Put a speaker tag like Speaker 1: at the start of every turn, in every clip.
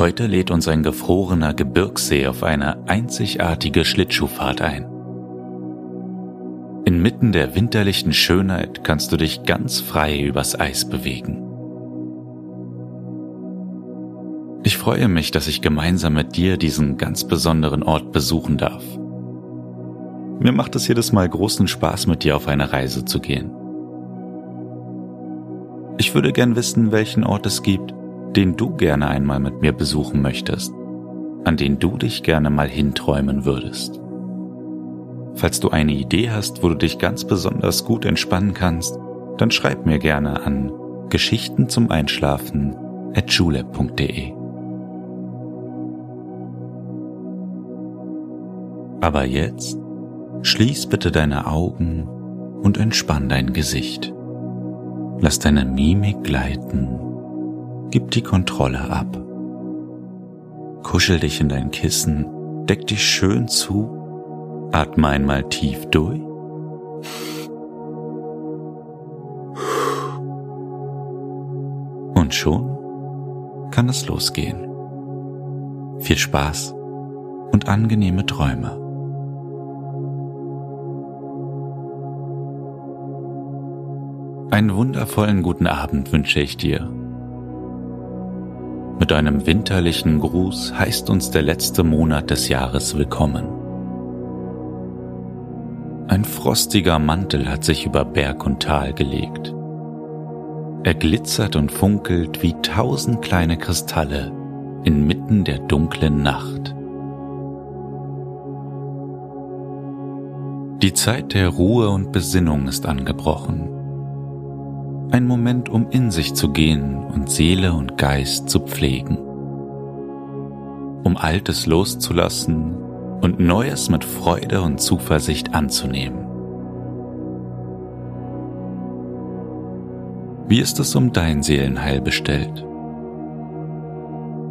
Speaker 1: Heute lädt uns ein gefrorener Gebirgssee auf eine einzigartige Schlittschuhfahrt ein. Inmitten der winterlichen Schönheit kannst du dich ganz frei übers Eis bewegen. Ich freue mich, dass ich gemeinsam mit dir diesen ganz besonderen Ort besuchen darf. Mir macht es jedes Mal großen Spaß, mit dir auf eine Reise zu gehen. Ich würde gern wissen, welchen Ort es gibt, den du gerne einmal mit mir besuchen möchtest, an den du dich gerne mal hinträumen würdest. Falls du eine Idee hast, wo du dich ganz besonders gut entspannen kannst, dann schreib mir gerne an Geschichten zum Einschlafen at julep.de. Aber jetzt schließ bitte deine Augen und entspann dein Gesicht. Lass deine Mimik gleiten Gib die Kontrolle ab. Kuschel dich in dein Kissen, deck dich schön zu, atme einmal tief durch. Und schon kann es losgehen. Viel Spaß und angenehme Träume. Einen wundervollen guten Abend wünsche ich dir mit einem winterlichen Gruß heißt uns der letzte Monat des Jahres willkommen. Ein frostiger Mantel hat sich über Berg und Tal gelegt. Er glitzert und funkelt wie tausend kleine Kristalle inmitten der dunklen Nacht. Die Zeit der Ruhe und Besinnung ist angebrochen ein Moment, um in sich zu gehen und Seele und Geist zu pflegen, um Altes loszulassen und Neues mit Freude und Zuversicht anzunehmen. Wie ist es um dein Seelenheil bestellt?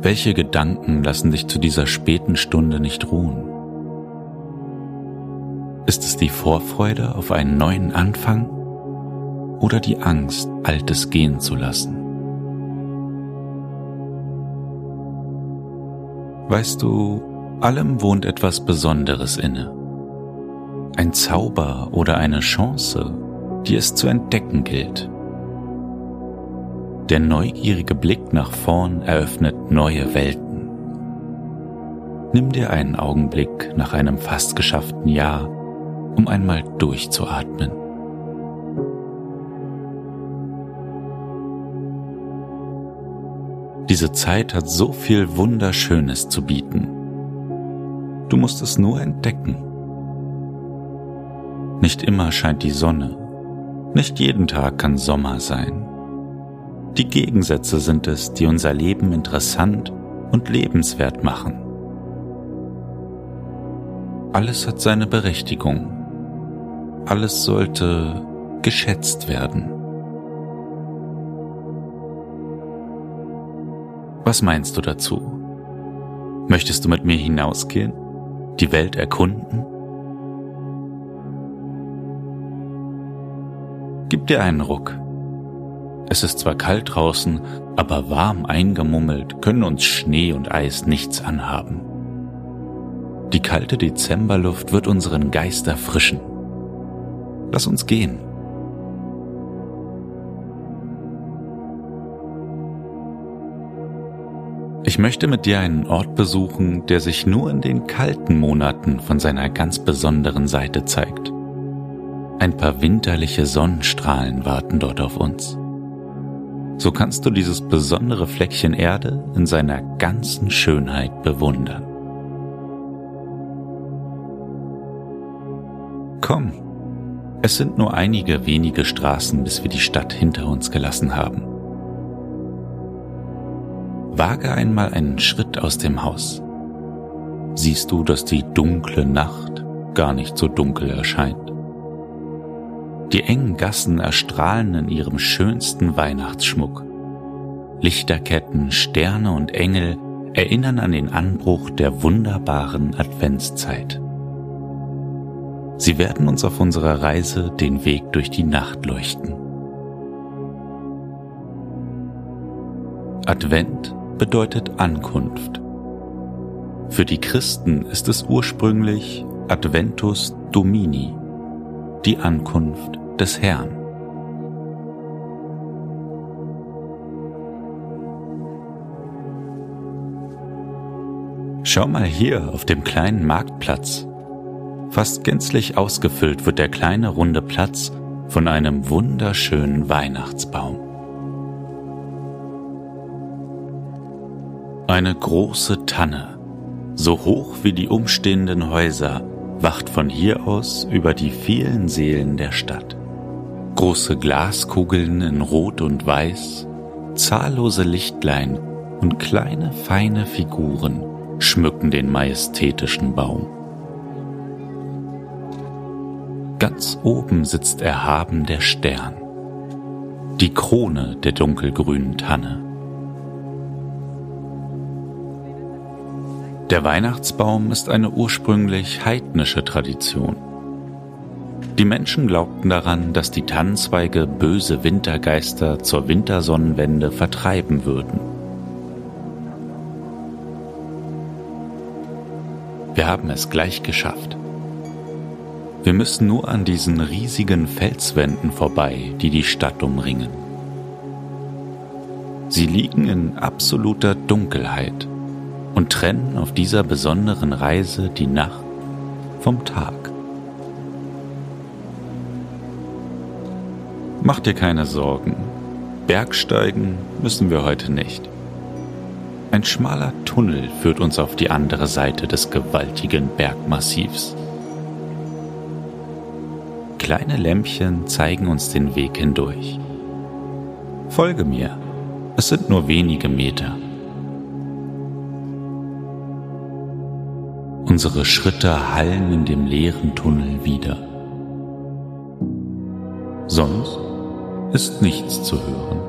Speaker 1: Welche Gedanken lassen dich zu dieser späten Stunde nicht ruhen? Ist es die Vorfreude auf einen neuen Anfang? Oder die Angst, Altes gehen zu lassen. Weißt du, allem wohnt etwas Besonderes inne. Ein Zauber oder eine Chance, die es zu entdecken gilt. Der neugierige Blick nach vorn eröffnet neue Welten. Nimm dir einen Augenblick nach einem fast geschafften Jahr, um einmal durchzuatmen. Diese Zeit hat so viel Wunderschönes zu bieten. Du musst es nur entdecken. Nicht immer scheint die Sonne, nicht jeden Tag kann Sommer sein. Die Gegensätze sind es, die unser Leben interessant und lebenswert machen. Alles hat seine Berechtigung. Alles sollte geschätzt werden. Was meinst du dazu? Möchtest du mit mir hinausgehen? Die Welt erkunden? Gib dir einen Ruck. Es ist zwar kalt draußen, aber warm eingemummelt können uns Schnee und Eis nichts anhaben. Die kalte Dezemberluft wird unseren Geist erfrischen. Lass uns gehen. Ich möchte mit dir einen Ort besuchen, der sich nur in den kalten Monaten von seiner ganz besonderen Seite zeigt. Ein paar winterliche Sonnenstrahlen warten dort auf uns. So kannst du dieses besondere Fleckchen Erde in seiner ganzen Schönheit bewundern. Komm, es sind nur einige wenige Straßen, bis wir die Stadt hinter uns gelassen haben. Wage einmal einen Schritt aus dem Haus. siehst du, dass die dunkle Nacht gar nicht so dunkel erscheint. Die engen Gassen erstrahlen in ihrem schönsten Weihnachtsschmuck. Lichterketten, Sterne und Engel erinnern an den Anbruch der wunderbaren Adventszeit. Sie werden uns auf unserer Reise den Weg durch die Nacht leuchten. Advent bedeutet Ankunft. Für die Christen ist es ursprünglich Adventus Domini, die Ankunft des Herrn. Schau mal hier auf dem kleinen Marktplatz. Fast gänzlich ausgefüllt wird der kleine runde Platz von einem wunderschönen Weihnachtsbaum. Eine große Tanne, so hoch wie die umstehenden Häuser, wacht von hier aus über die vielen Seelen der Stadt. Große Glaskugeln in Rot und Weiß, zahllose Lichtlein und kleine feine Figuren schmücken den majestätischen Baum. Ganz oben sitzt erhaben der Stern, die Krone der dunkelgrünen Tanne. Der Weihnachtsbaum ist eine ursprünglich heidnische Tradition. Die Menschen glaubten daran, dass die Tannenzweige böse Wintergeister zur Wintersonnenwende vertreiben würden. Wir haben es gleich geschafft. Wir müssen nur an diesen riesigen Felswänden vorbei, die die Stadt umringen. Sie liegen in absoluter Dunkelheit und trennen auf dieser besonderen Reise die Nacht vom Tag. Mach dir keine Sorgen, Bergsteigen müssen wir heute nicht. Ein schmaler Tunnel führt uns auf die andere Seite des gewaltigen Bergmassivs. Kleine Lämpchen zeigen uns den Weg hindurch. Folge mir, es sind nur wenige Meter. Unsere Schritte hallen in dem leeren Tunnel wieder. Sonst ist nichts zu hören.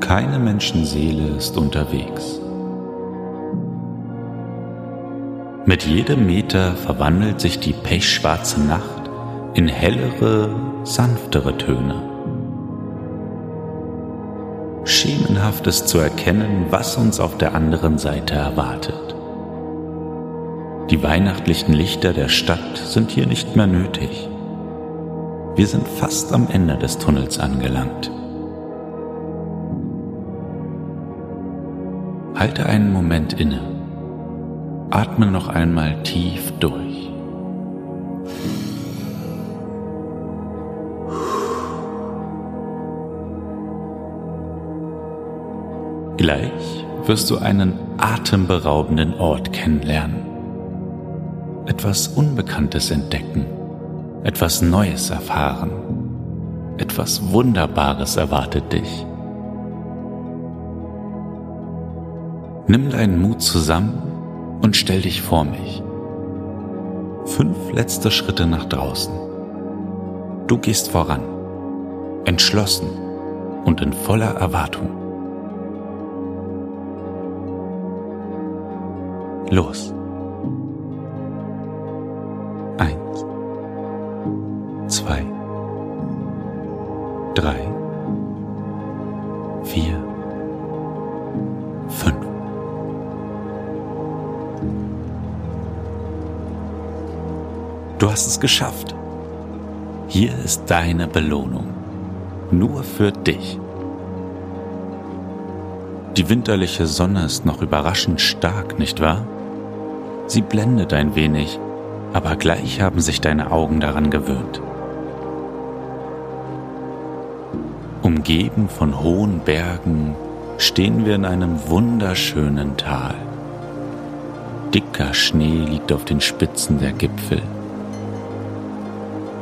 Speaker 1: Keine Menschenseele ist unterwegs. Mit jedem Meter verwandelt sich die pechschwarze Nacht in hellere, sanftere Töne. Schemenhaft ist zu erkennen, was uns auf der anderen Seite erwartet. Die weihnachtlichen Lichter der Stadt sind hier nicht mehr nötig. Wir sind fast am Ende des Tunnels angelangt. Halte einen Moment inne. Atme noch einmal tief durch. Gleich wirst du einen atemberaubenden Ort kennenlernen. Etwas Unbekanntes entdecken, etwas Neues erfahren, etwas Wunderbares erwartet dich. Nimm deinen Mut zusammen und stell dich vor mich. Fünf letzte Schritte nach draußen. Du gehst voran, entschlossen und in voller Erwartung. Los. Eins, zwei, drei, vier, fünf. Du hast es geschafft. Hier ist deine Belohnung. Nur für dich. Die winterliche Sonne ist noch überraschend stark, nicht wahr? Sie blendet ein wenig, aber gleich haben sich deine Augen daran gewöhnt. Umgeben von hohen Bergen stehen wir in einem wunderschönen Tal. Dicker Schnee liegt auf den Spitzen der Gipfel.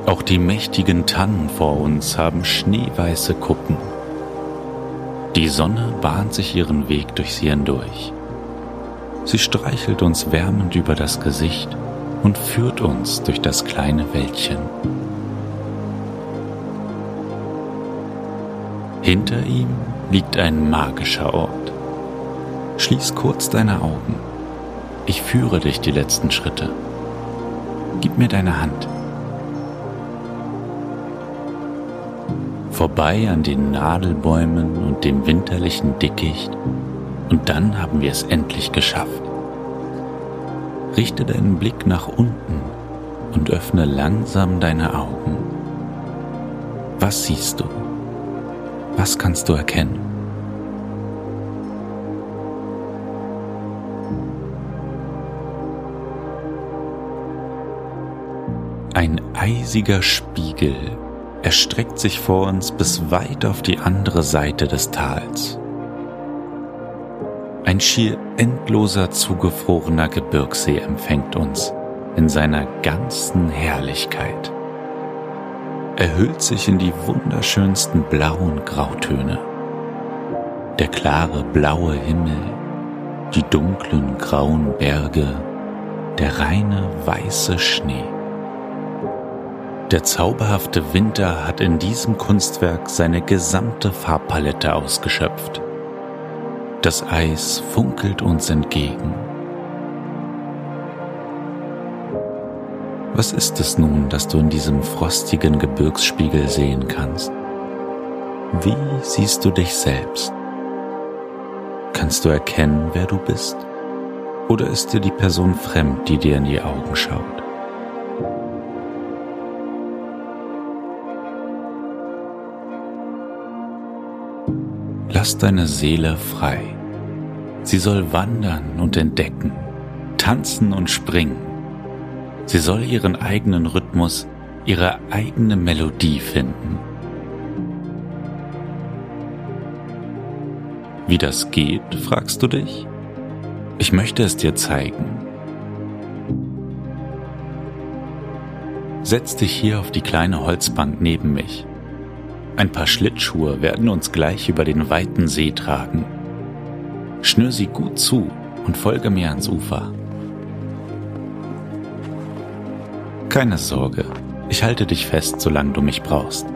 Speaker 1: Auch die mächtigen Tannen vor uns haben schneeweiße Kuppen. Die Sonne bahnt sich ihren Weg durch sie hindurch. Sie streichelt uns wärmend über das Gesicht und führt uns durch das kleine Wäldchen. Hinter ihm liegt ein magischer Ort. Schließ kurz deine Augen. Ich führe dich die letzten Schritte. Gib mir deine Hand. Vorbei an den Nadelbäumen und dem winterlichen Dickicht und dann haben wir es endlich geschafft. Richte deinen Blick nach unten und öffne langsam deine Augen. Was siehst du? Was kannst du erkennen? Ein eisiger Spiegel erstreckt sich vor uns bis weit auf die andere Seite des Tals. Ein schier endloser zugefrorener Gebirgssee empfängt uns in seiner ganzen Herrlichkeit. Er hüllt sich in die wunderschönsten blauen Grautöne. Der klare blaue Himmel, die dunklen grauen Berge, der reine weiße Schnee. Der zauberhafte Winter hat in diesem Kunstwerk seine gesamte Farbpalette ausgeschöpft. Das Eis funkelt uns entgegen. Was ist es nun, das du in diesem frostigen Gebirgsspiegel sehen kannst? Wie siehst du dich selbst? Kannst du erkennen, wer du bist? Oder ist dir die Person fremd, die dir in die Augen schaut? Lass deine Seele frei. Sie soll wandern und entdecken, tanzen und springen. Sie soll ihren eigenen Rhythmus, ihre eigene Melodie finden. Wie das geht, fragst du dich? Ich möchte es dir zeigen. Setz dich hier auf die kleine Holzbank neben mich ein paar Schlittschuhe werden uns gleich über den weiten See tragen. Schnür sie gut zu und folge mir ans Ufer. Keine Sorge, ich halte dich fest, solange du mich brauchst.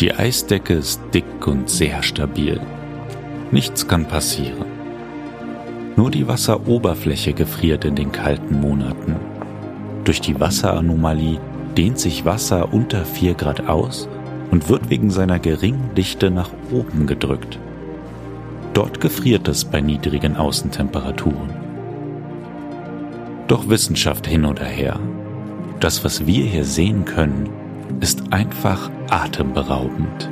Speaker 1: Die Eisdecke ist dick und sehr stabil. Nichts kann passieren. Nur die Wasseroberfläche gefriert in den kalten Monaten. Durch die Wasseranomalie dehnt sich Wasser unter 4 Grad aus und wird wegen seiner geringen Dichte nach oben gedrückt. Dort gefriert es bei niedrigen Außentemperaturen. Doch Wissenschaft hin oder her. Das, was wir hier sehen können, ist einfach atemberaubend.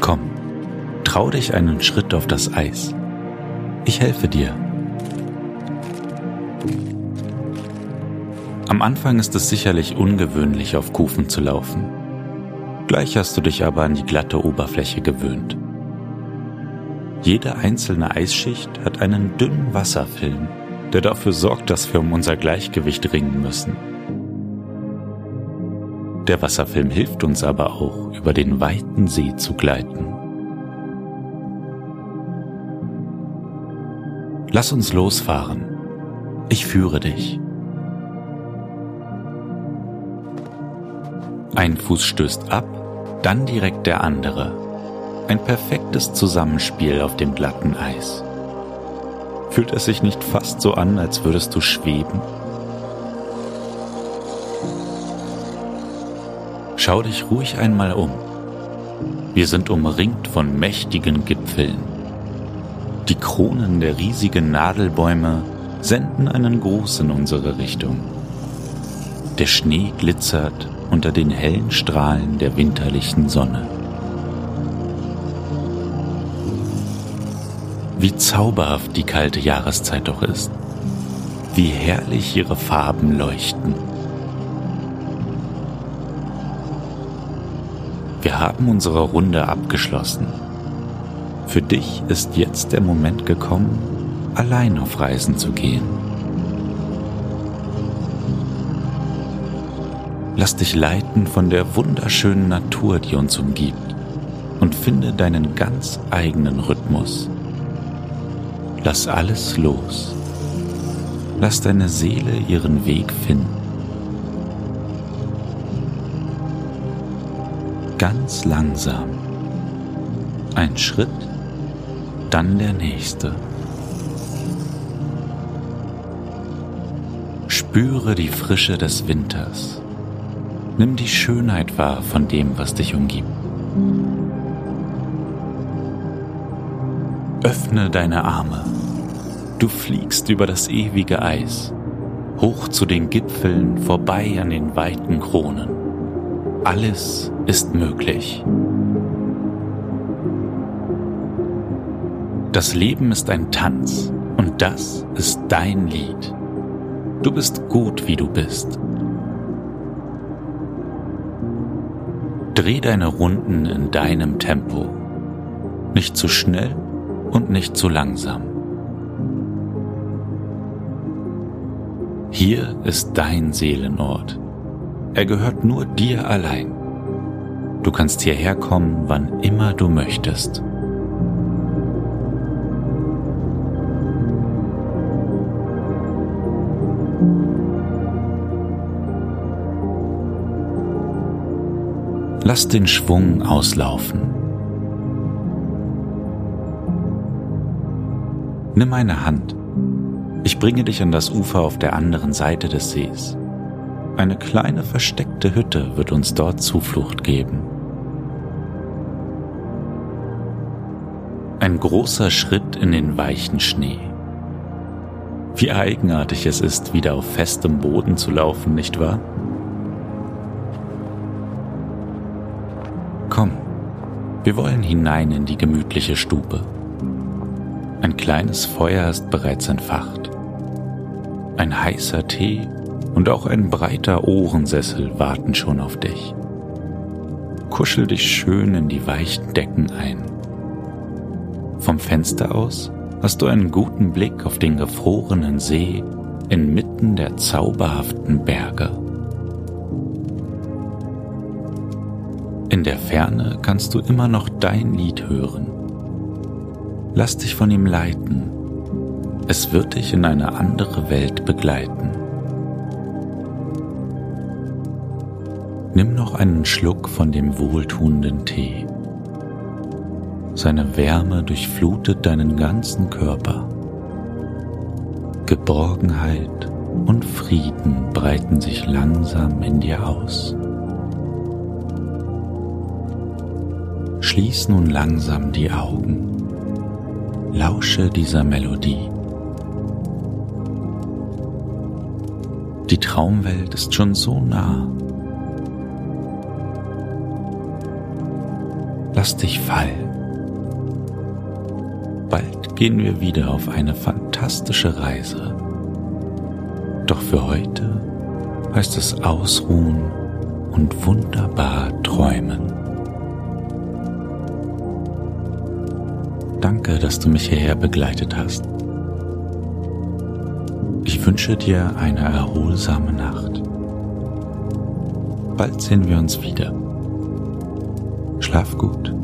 Speaker 1: Komm, trau dich einen Schritt auf das Eis. Ich helfe dir. Am Anfang ist es sicherlich ungewöhnlich, auf Kufen zu laufen. Gleich hast du dich aber an die glatte Oberfläche gewöhnt. Jede einzelne Eisschicht hat einen dünnen Wasserfilm, der dafür sorgt, dass wir um unser Gleichgewicht ringen müssen. Der Wasserfilm hilft uns aber auch, über den weiten See zu gleiten. Lass uns losfahren. Ich führe dich. Ein Fuß stößt ab, dann direkt der andere. Ein perfektes Zusammenspiel auf dem glatten Eis. Fühlt es sich nicht fast so an, als würdest du schweben? Schau dich ruhig einmal um. Wir sind umringt von mächtigen Gipfeln. Die Kronen der riesigen Nadelbäume senden einen Gruß in unsere Richtung. Der Schnee glitzert unter den hellen Strahlen der winterlichen Sonne. Wie zauberhaft die kalte Jahreszeit doch ist. Wie herrlich ihre Farben leuchten. Wir haben unsere Runde abgeschlossen. Für dich ist jetzt der Moment gekommen, allein auf Reisen zu gehen. Lass dich leiten von der wunderschönen Natur, die uns umgibt, Finde deinen ganz eigenen Rhythmus. Lass alles los. Lass deine Seele ihren Weg finden. Ganz langsam. Ein Schritt, dann der nächste. Spüre die Frische des Winters. Nimm die Schönheit wahr von dem, was dich umgibt. Öffne deine Arme. Du fliegst über das ewige Eis, hoch zu den Gipfeln, vorbei an den weiten Kronen. Alles ist möglich. Das Leben ist ein Tanz und das ist dein Lied. Du bist gut, wie du bist. Dreh deine Runden in deinem Tempo. Nicht zu schnell und nicht zu langsam. Hier ist dein Seelenort. Er gehört nur dir allein. Du kannst hierher kommen, wann immer du möchtest. Lass den Schwung auslaufen. Nimm meine Hand. Ich bringe dich an das Ufer auf der anderen Seite des Sees. Eine kleine versteckte Hütte wird uns dort Zuflucht geben. Ein großer Schritt in den weichen Schnee. Wie eigenartig es ist, wieder auf festem Boden zu laufen, nicht wahr? Komm, wir wollen hinein in die gemütliche Stube. Ein kleines Feuer ist bereits entfacht. Ein heißer Tee und auch ein breiter Ohrensessel warten schon auf dich. Kuschel dich schön in die weichen Decken ein. Vom Fenster aus hast du einen guten Blick auf den gefrorenen See inmitten der zauberhaften Berge. In der Ferne kannst du immer noch dein Lied hören. Lass dich von ihm leiten. Es wird dich in eine andere Welt begleiten. Nimm noch einen Schluck von dem wohltuenden Tee. Seine Wärme durchflutet deinen ganzen Körper. Geborgenheit und Frieden breiten sich langsam in dir aus. Schließ nun langsam die Augen. Lausche dieser Melodie. Die Traumwelt ist schon so nah. Lass dich fallen. Bald gehen wir wieder auf eine fantastische Reise. Doch für heute heißt es ausruhen und wunderbar träumen. Danke, dass du mich hierher begleitet hast. Ich wünsche dir eine erholsame Nacht. Bald sehen wir uns wieder. Schlaf gut.